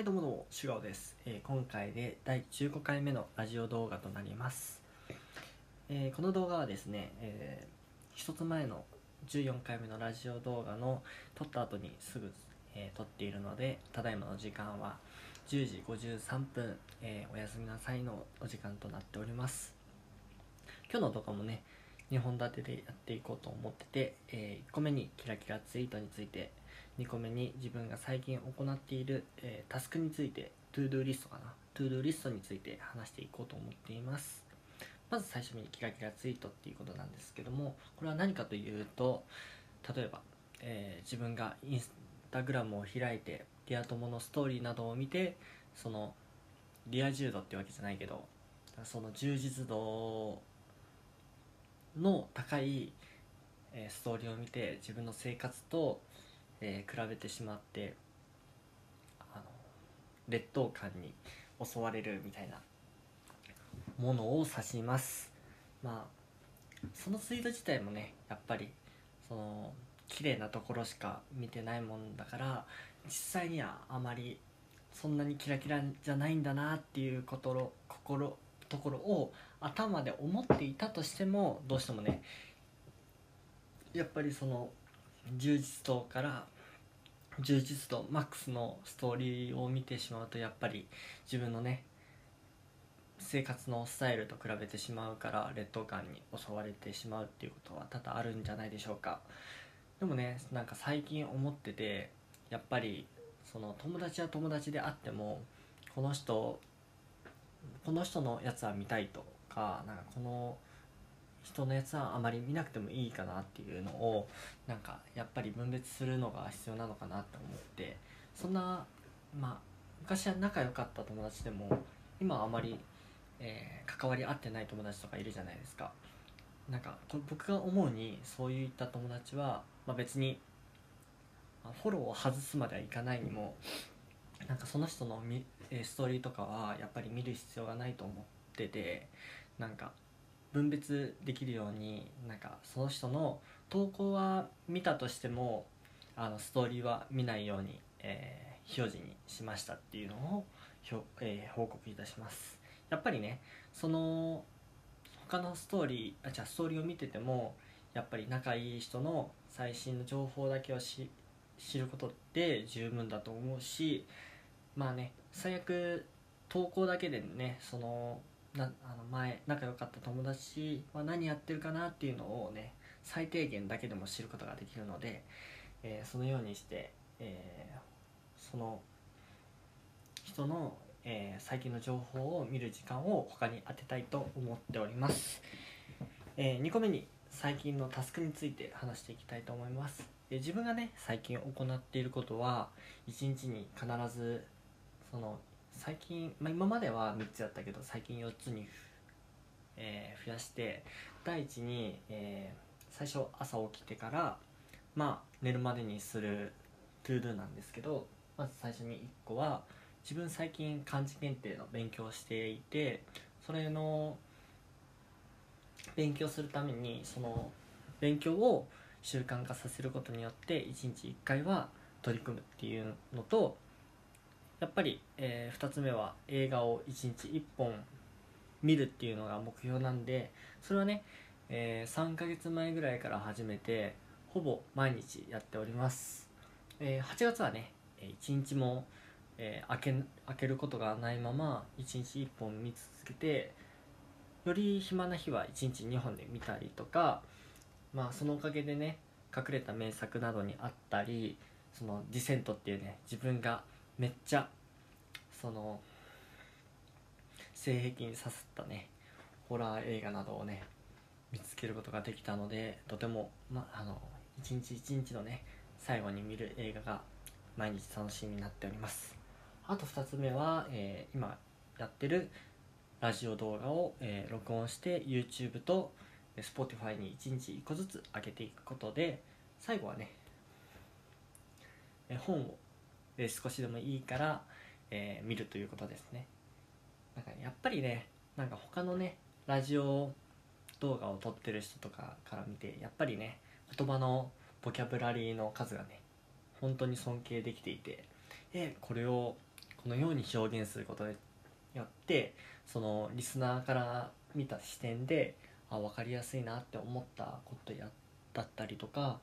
はいどうもどうもシュガオです、えー今回で第15回目のラジオ動画となります、えーこの動画はですね、えー一つ前の14回目のラジオ動画の撮った後にすぐ、えー撮っているのでただいまの時間は10時53分、えおやすみなさいのお時間となっております。今日の動画もね2本立てでやっていこうと思ってて、え1個目にキラキラツイートについて2個目に自分が最近行っている、えータスクについて to do リストかな。 to do リストについて話していこうと思っています。まず最初にキラキラツイートっていうことなんですけどもこれは何かというと例えば、えー自分がインスタグラムを開いてリア友のストーリーなどを見てそのリア充度ってわけじゃないけどその充実度の高い、えストーリーを見て自分の生活と、えー比べてしまってあの劣等感に襲われるみたいなものを指します。まあそのツイート自体もねやっぱりその綺麗なところしか見てないもんだから実際にはあまりそんなにキラキラじゃないんだなっていうこと心ところを頭で思っていたとしてもどうしてもねやっぱりその充実度から充実度マックスのストーリーを見てしまうとやっぱり自分のね生活のスタイルと比べてしまうから劣等感に襲われてしまうっていうことは多々あるんじゃないでしょうか。でもねなんか最近思っててやっぱりその友達は友達であってもこの人この人のやつは見たいとかなんかこの人のやつはあまり見なくてもいいかなっていうのをなんかやっぱり分別するのが必要なのかなって思ってそんなまあ昔は仲良かった友達でも今はあまり、えー関わり合ってない友達とかいるじゃないですか。なんか僕が思うにそういった友達は、まあ、別にフォローを外すまではいかないにもなんかその人のみストーリーとかはやっぱり見る必要がないと思っててなんか分別できるようになんかその人の投稿は見たとしてもあのストーリーは見ないように、えー表示にしましたっていうのをひょ、えー報告いたします。やっぱりねその他のストーリーあじゃあストーリーを見ててもやっぱり仲いい人の最新の情報だけを知ることって十分だと思うしまあね最悪投稿だけでねそのなあの前仲良かった友達は何やってるかなっていうのをね最低限だけでも知ることができるので、えーそのようにして、えーその人の、えー最近の情報を見る時間を他に当てたいと思っております、え2個目に最近のタスクについて話していきたいと思います、え自分がね最近行っていることは1日に必ずその最近、まあ、今までは3つやったけど最近4つに、えー増やして第一に、えー最初朝起きてからまあ寝るまでにする to do なんですけどまず最初に1個は自分最近漢字検定の勉強をしていてそれの勉強するためにその勉強を習慣化させることによって1日1回は取り組むっていうのとやっぱり、え2つ目は映画を1日1本見るっていうのが目標なんでそれはね、え3ヶ月前ぐらいから始めてほぼ毎日やっております、え8月はね1日も、えー開け開けることがないまま1日1本見続けてより暇な日は1日2本で見たりとかまあそのおかげでね隠れた名作などにあったりそのディセントっていうね自分がめっちゃその性癖に刺さったねホラー映画などをね見つけることができたのでとても、ま、あの一日一日のね最後に見る映画が毎日楽しみになっております。あと2つ目は、えー今やってるラジオ動画を、えー録音して YouTube と Spotify に1日1個ずつ上げていくことで最後はねえー本を、えー少しでもいいから、えー見るということですね。なんかやっぱりねなんか他のねラジオ動画を撮ってる人とかから見てやっぱりね言葉のボキャブラリーの数がね本当に尊敬できていてえこれをこのように表現することによってそのリスナーから見た視点であ分かりやすいなって思ったことやだったりとか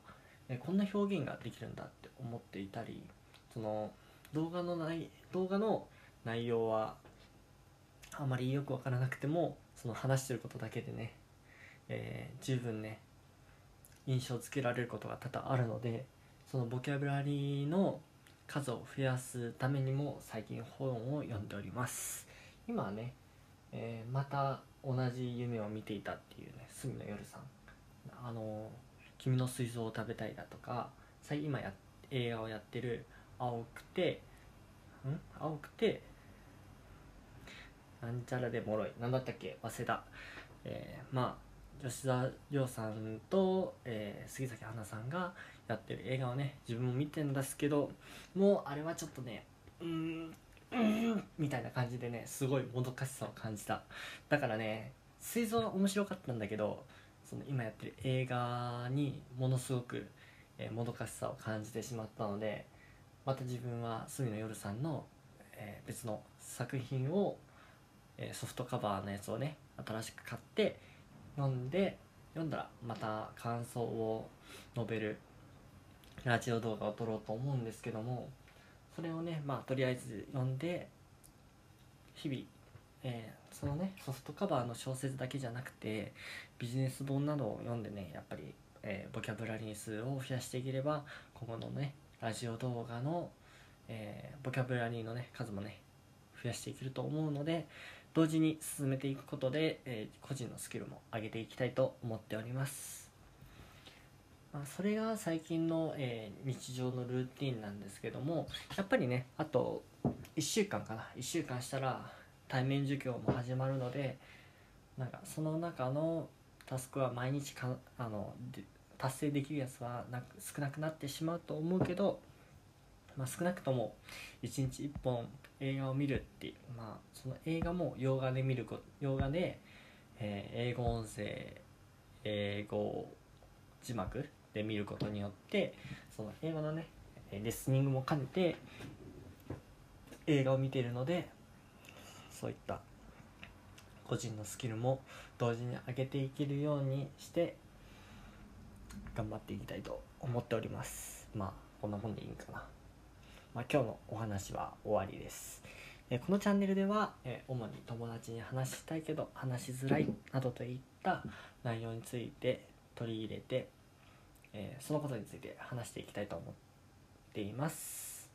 こんな表現ができるんだって思っていたりその動画の内動画の内容はあまりよく分からなくてもその話してることだけでね、えー十分ね印象付けられることが多々あるのでそのボキャブラリーの数を増やすためにも最近本を読んでおります。今はね、えーまた同じ夢を見ていたっていうね隅野夜さん。あの「君の水臓を食べたい」だとか最近今や映画をやってる「青くてん？青くてなんちゃらでもろい。なんだったっけ？忘れた。えーまあ吉田亮さんと、えー杉咲花さんがやってる映画をね自分も見てんですけどもうあれはちょっとねうんうんみたいな感じでねすごいもどかしさを感じた。だからね水槽は面白かったんだけどその今やってる映画にものすごく、えーもどかしさを感じてしまったのでまた自分は隅野夜さんの、えー別の作品を、えーソフトカバーのやつをね新しく買って読んで読んだらまた感想を述べるラジオ動画を撮ろうと思うんですけどもそれをねまあとりあえず読んで日々、えーそのねソフトカバーの小説だけじゃなくてビジネス本などを読んでねやっぱり、えーボキャブラリー数を増やしていければ今後のねラジオ動画の、えーボキャブラリーのね数もね増やしていけると思うので同時に進めていくことで、えー個人のスキルも上げていきたいと思っております、まあ、それが最近の、えー日常のルーティンなんですけどもやっぱりねあと1週間かな。1週間したら対面授業も始まるのでなんかその中のタスクは毎日かあので達成できるやつはなく少なくなってしまうと思うけど、まあ、少なくとも1日1本映画を見るっていうまあその映画も洋画で見ること洋画で、えー英語音声英語字幕で見ることによってその英語のねえーリスニングも兼ねて映画を見ているのでそういった個人のスキルも同時に上げていけるようにして頑張っていきたいと思っております。まあこんなもんでいいんかな、まあ、今日のお話は終わりです。えこのチャンネルでは、え主に友達に話したいけど話しづらいなどといった内容について取り入れて、えそのことについて話していきたいと思っています。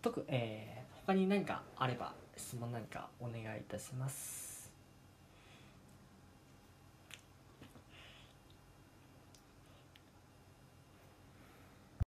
特、えー他に何かあれば質問何かお願いいたします。